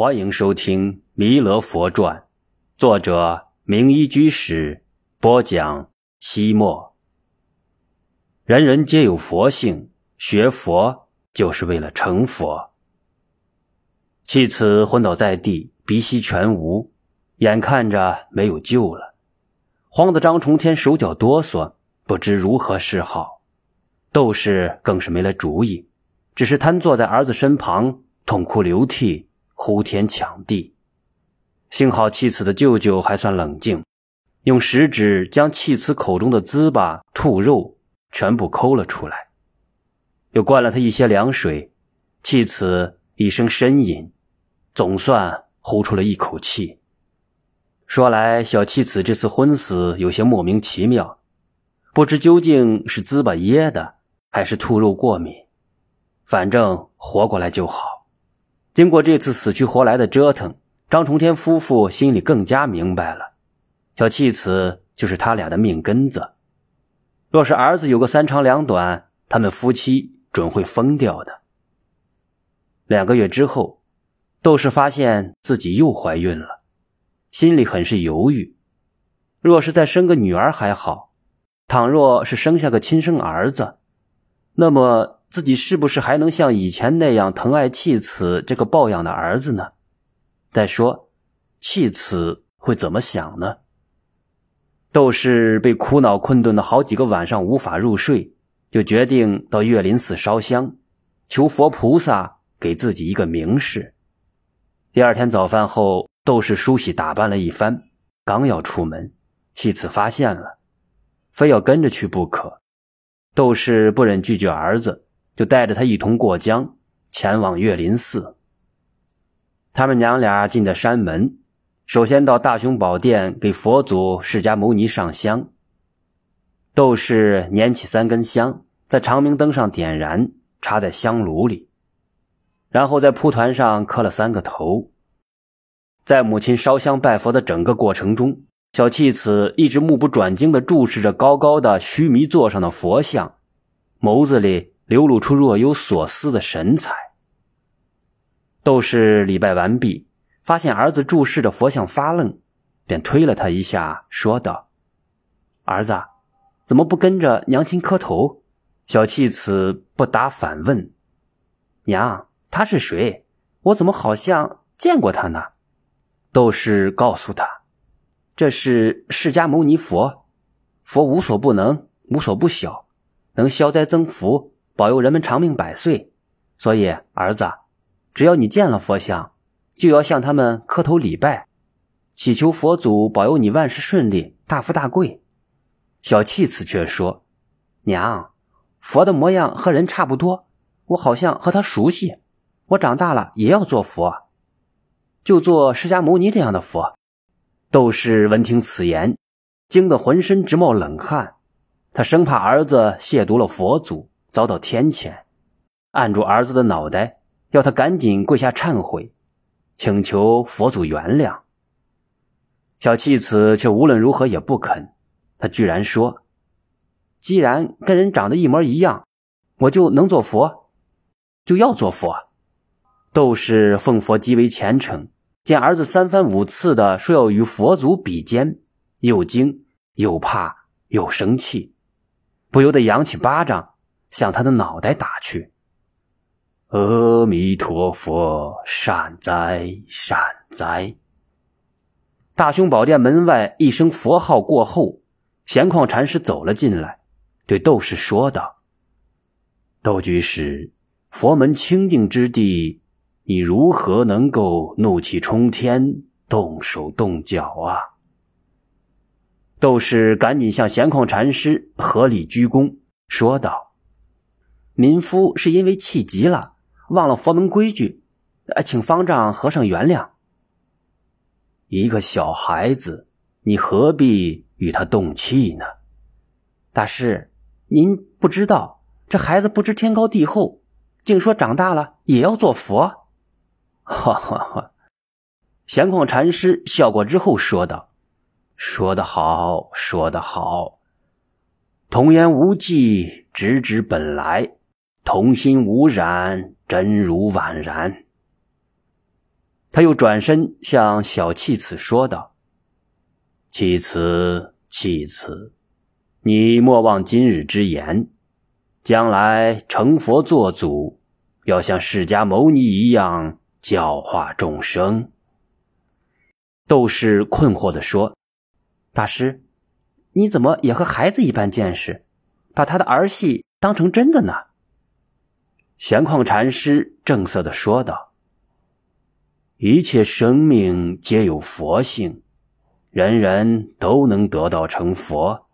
欢迎收听《弥勒佛传》，作者明一居士播讲。西莫，人人皆有佛性，学佛就是为了成佛。弃子昏倒在地，鼻息全无，眼看着没有救了，慌得张重天手脚哆嗦，不知如何是好。窦氏更是没了主意，只是瘫坐在儿子身旁，痛哭流涕。呼天抢地，幸好弃子的舅舅还算冷静，用食指将弃子口中的糍粑、兔肉全部抠了出来，又灌了他一些凉水。弃子一声呻吟，总算呼出了一口气。说来，小弃子这次昏死有些莫名其妙，不知究竟是糍粑噎的，还是兔肉过敏，反正活过来就好。经过这次死去活来的折腾，张重天夫妇心里更加明白了，小气子就是他俩的命根子。若是儿子有个三长两短，他们夫妻准会疯掉的。两个月之后，窦氏发现自己又怀孕了，心里很是犹豫。若是再生个女儿还好，倘若是生下个亲生儿子，那么……自己是不是还能像以前那样疼爱弃子这个抱养的儿子呢？再说，弃子会怎么想呢？窦氏被苦恼困顿的好几个晚上无法入睡，就决定到岳林寺烧香，求佛菩萨给自己一个明示。第二天早饭后，窦氏梳洗打扮了一番，刚要出门，弃子发现了，非要跟着去不可。窦氏不忍拒绝儿子。就带着他一同过江，前往岳林寺。他们娘俩进的山门，首先到大雄宝殿给佛祖释迦牟尼上香。窦氏捻起三根香，在长明灯上点燃，插在香炉里，然后在蒲团上磕了三个头。在母亲烧香拜佛的整个过程中，小弃子一直目不转睛地注视着高高的须弥座上的佛像，眸子里。流露出若有所思的神采。窦氏礼拜完毕，发现儿子注视着佛像发愣，便推了他一下，说道：“儿子，怎么不跟着娘亲磕头？”小弃子不答，反问：“娘，他是谁？我怎么好像见过他呢？”窦氏告诉他：“这是释迦牟尼佛，佛无所不能，无所不晓，能消灾增福。”保佑人们长命百岁，所以儿子，只要你见了佛像，就要向他们磕头礼拜，祈求佛祖保佑你万事顺利，大富大贵。小气子却说：“娘，佛的模样和人差不多，我好像和他熟悉。我长大了也要做佛，就做释迦牟尼这样的佛。”窦氏闻听此言，惊得浑身直冒冷汗，他生怕儿子亵渎了佛祖。遭到天谴，按住儿子的脑袋，要他赶紧跪下忏悔，请求佛祖原谅。小弃子却无论如何也不肯，他居然说：“既然跟人长得一模一样，我就能做佛，就要做佛。”窦氏奉佛极为虔诚，见儿子三番五次的说要与佛祖比肩，又惊又怕又生气，不由得扬起巴掌。向他的脑袋打去。阿弥陀佛，善哉善哉！大雄宝殿门外一声佛号过后，闲旷禅师走了进来，对窦氏说道：“窦居士，佛门清净之地，你如何能够怒气冲天，动手动脚啊？”窦氏赶紧向闲旷禅师合礼鞠躬，说道。民夫是因为气急了，忘了佛门规矩，呃，请方丈和尚原谅。一个小孩子，你何必与他动气呢？大师，您不知道，这孩子不知天高地厚，竟说长大了也要做佛。哈哈哈！闲旷禅师笑过之后说道：“说得好，说得好。童言无忌，直指本来。”童心无染，真如宛然。他又转身向小弃子说道：“弃子，弃子，你莫忘今日之言，将来成佛作祖，要像释迦牟尼一样教化众生。”斗士困惑地说：“大师，你怎么也和孩子一般见识，把他的儿戏当成真的呢？”闲旷禅师正色的说道。一切生命皆有佛性，人人都能得道成佛。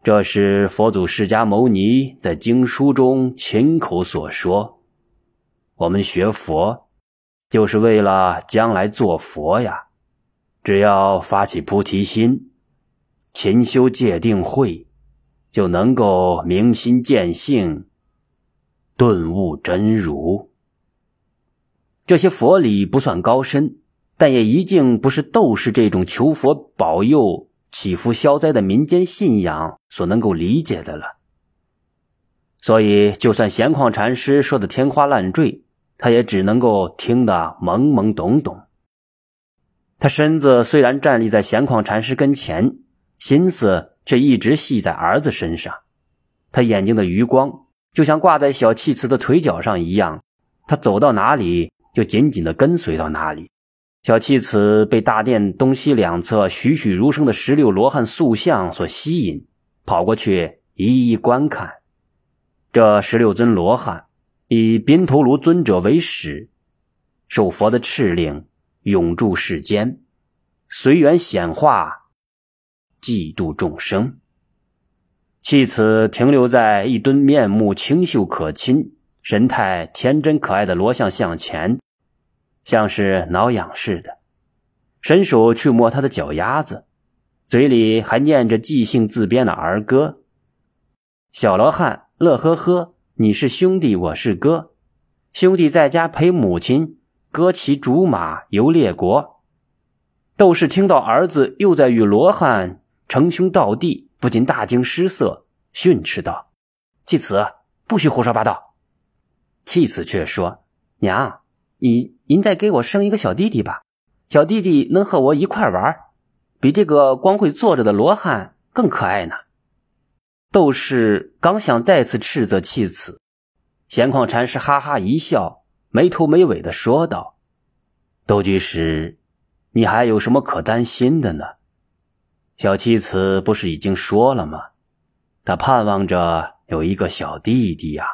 这是佛祖释迦牟尼在经书中亲口所说。我们学佛，就是为了将来做佛呀。只要发起菩提心，勤修戒定慧，就能够明心见性，顿悟真如。这些佛理不算高深，但也一定不是斗士这种求佛保佑、祈福消灾的民间信仰所能够理解的了。所以，就算闲旷禅师说的天花乱坠，他也只能够听得懵懵懂懂。他身子虽然站立在闲旷禅师跟前，心思却一直系在儿子身上。他眼睛的余光就像挂在小弃子的腿脚上一样，他走到哪里。就紧紧地跟随到哪里。小弃子被大殿东西两侧栩栩如生的十六罗汉塑像所吸引，跑过去一一观看。这十六尊罗汉以宾头卢尊者为始，受佛的敕令，永驻世间，随缘显化，济度众生。弃子停留在一尊面目清秀可亲。神态天真可爱的罗像向前，像是挠痒似的，伸手去摸他的脚丫子，嘴里还念着即兴自编的儿歌。小罗汉乐呵呵：“你是兄弟，我是哥，兄弟在家陪母亲，哥骑竹马游列国。”斗士听到儿子又在与罗汉称兄道弟，不禁大惊失色，训斥道：“弃子，不许胡说八道！”弃子却说：“娘，你您再给我生一个小弟弟吧，小弟弟能和我一块玩，比这个光会坐着的罗汉更可爱呢。”窦氏刚想再次斥责弃子，闲旷禅师哈哈一笑，没头没尾的说道：“窦居士，你还有什么可担心的呢？小妻子不是已经说了吗？他盼望着有一个小弟弟呀。”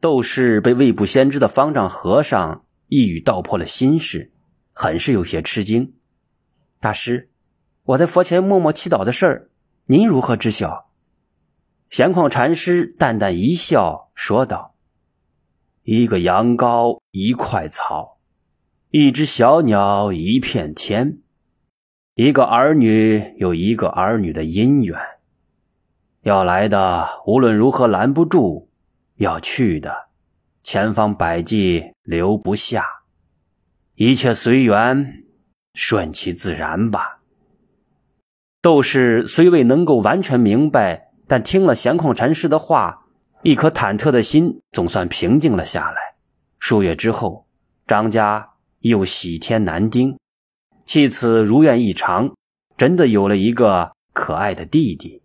斗士被未卜先知的方丈和尚一语道破了心事，很是有些吃惊。大师，我在佛前默默祈祷的事儿，您如何知晓？闲旷禅师淡淡一笑，说道：“一个羊羔一块草，一只小鸟一片天，一个儿女有一个儿女的姻缘，要来的无论如何拦不住。”要去的，千方百计留不下，一切随缘，顺其自然吧。斗士虽未能够完全明白，但听了闲旷禅师的话，一颗忐忑的心总算平静了下来。数月之后，张家又喜天男丁，弃子如愿以偿，真的有了一个可爱的弟弟。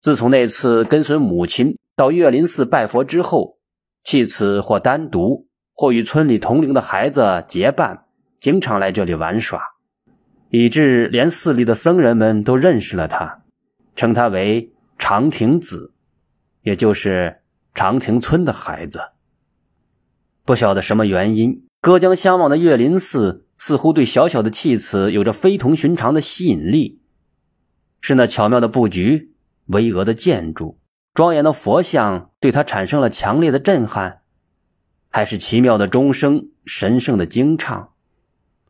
自从那次跟随母亲。到岳林寺拜佛之后，弃子或单独，或与村里同龄的孩子结伴，经常来这里玩耍，以致连寺里的僧人们都认识了他，称他为长亭子，也就是长亭村的孩子。不晓得什么原因，隔江相望的岳林寺似乎对小小的弃子有着非同寻常的吸引力，是那巧妙的布局，巍峨的建筑。庄严的佛像对他产生了强烈的震撼，还是奇妙的钟声、神圣的经唱、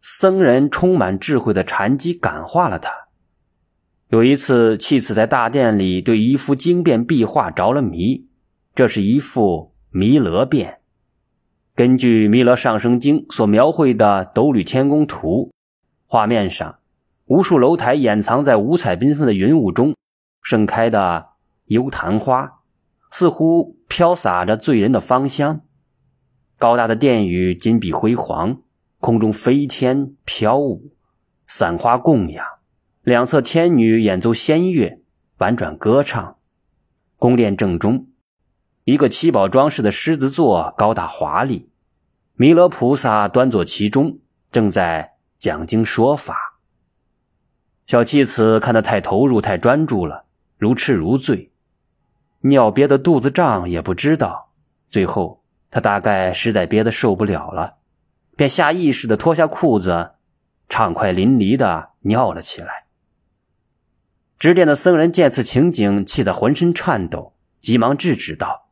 僧人充满智慧的禅机感化了他。有一次，弃子在大殿里对一幅经变壁画着了迷，这是一幅弥勒变。根据《弥勒上生经》所描绘的斗履天宫图，画面上无数楼台掩藏在五彩缤纷的云雾中，盛开的。幽昙花似乎飘洒着醉人的芳香，高大的殿宇金碧辉煌，空中飞天飘舞，散花供养，两侧天女演奏仙乐，婉转歌唱。宫殿正中，一个七宝装饰的狮子座，高大华丽，弥勒菩萨端坐其中，正在讲经说法。小七子看得太投入、太专注了，如痴如醉，尿憋得肚子胀也不知道。最后，他大概实在憋得受不了了。便下意识的脱下裤子，畅快淋漓的尿了起来。执殿的僧人见此情景，气得浑身颤抖，急忙制止道：“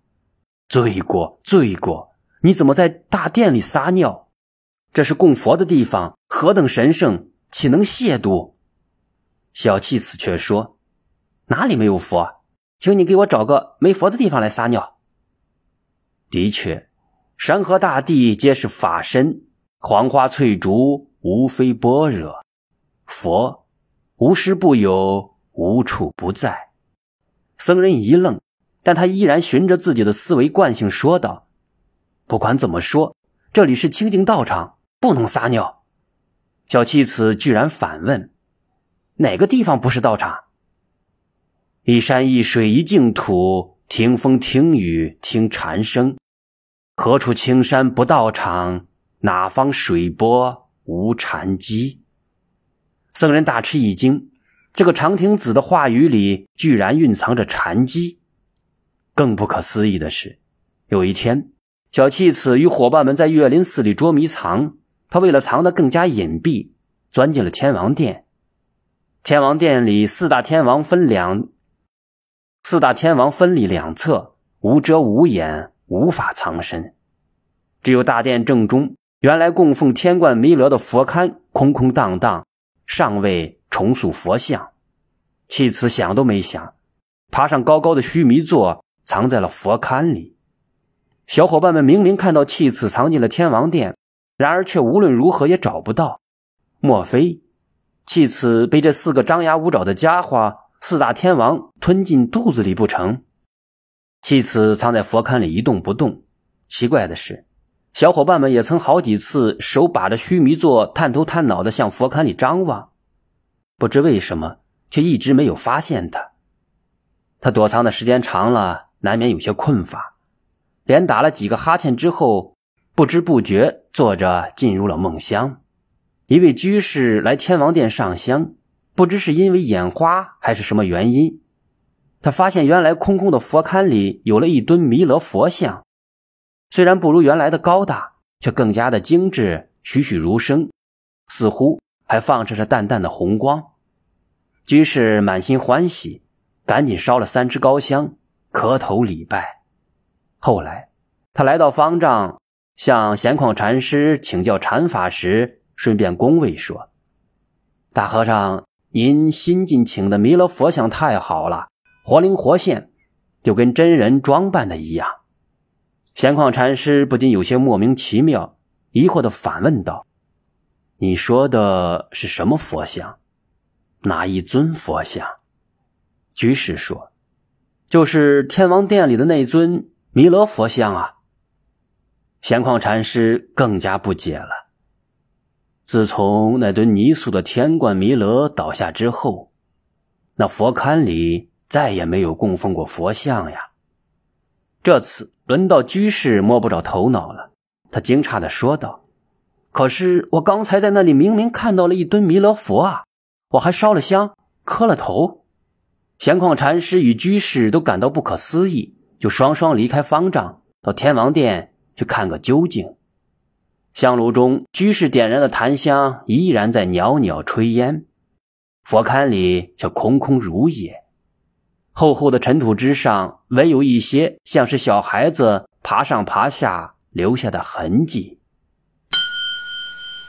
罪过，罪过！你怎么在大殿里撒尿？这是供佛的地方，何等神圣，岂能亵渎？”小气此却说：“哪里没有佛？请你给我找个没佛的地方来撒尿。”的确，山河大地皆是法身。黄花翠竹，无非般若。佛无时不有，无处不在。僧人一愣，但他依然循着自己的思维惯性说道：“不管怎么说，这里是清净道场，不能撒尿。”小七子居然反问：“哪个地方不是道场？”一山一水一净土，听风听雨听禅声，何处青山不道场？哪方水波无禅机？僧人大吃一惊，这个长亭子的话语里居然蕴藏着禅机。更不可思议的是，有一天，小弃子与伙伴们在岳林寺里捉迷藏，他为了藏得更加隐蔽，钻进了天王殿。天王殿里四大天王分两，四大天王分立两侧，无遮无掩，无法藏身，只有大殿正中。原来供奉天冠弥勒的佛龛空空荡荡，尚未重塑佛像。弃子想都没想，爬上高高的须弥座，藏在了佛龛里。小伙伴们明明看到弃子藏进了天王殿，然而却无论如何也找不到。莫非弃子被这四个张牙舞爪的家伙四大天王吞进肚子里不成？弃此藏在佛龛里一动不动。奇怪的是。小伙伴们也曾好几次手把着须弥座，探头探脑的向佛龛里张望，不知为什么，却一直没有发现他。他躲藏的时间长了，难免有些困乏，连打了几个哈欠之后，不知不觉坐着进入了梦乡。一位居士来天王殿上香，不知是因为眼花还是什么原因，他发现原来空空的佛龛里有了一尊弥勒佛像。虽然不如原来的高大，却更加的精致，栩栩如生，似乎还放射着淡淡的红光。居士满心欢喜，赶紧烧了三支高香，磕头礼拜。后来，他来到方丈，向闲旷禅师请教禅法时，顺便恭维说：“大和尚，您新进请的弥勒佛像太好了，活灵活现，就跟真人装扮的一样。”闲旷禅师不禁有些莫名其妙，疑惑的反问道：“你说的是什么佛像？哪一尊佛像？”居士说：“就是天王殿里的那尊弥勒佛像啊。”闲旷禅师更加不解了。自从那尊泥塑的天冠弥勒倒下之后，那佛龛里再也没有供奉过佛像呀。这次轮到居士摸不着头脑了，他惊诧的说道：“可是我刚才在那里明明看到了一尊弥勒佛啊，我还烧了香，磕了头。”闲旷禅师与居士都感到不可思议，就双双离开方丈，到天王殿去看个究竟。香炉中，居士点燃的檀香依然在袅袅炊烟，佛龛里却空空如也。厚厚的尘土之上，唯有一些像是小孩子爬上爬下留下的痕迹。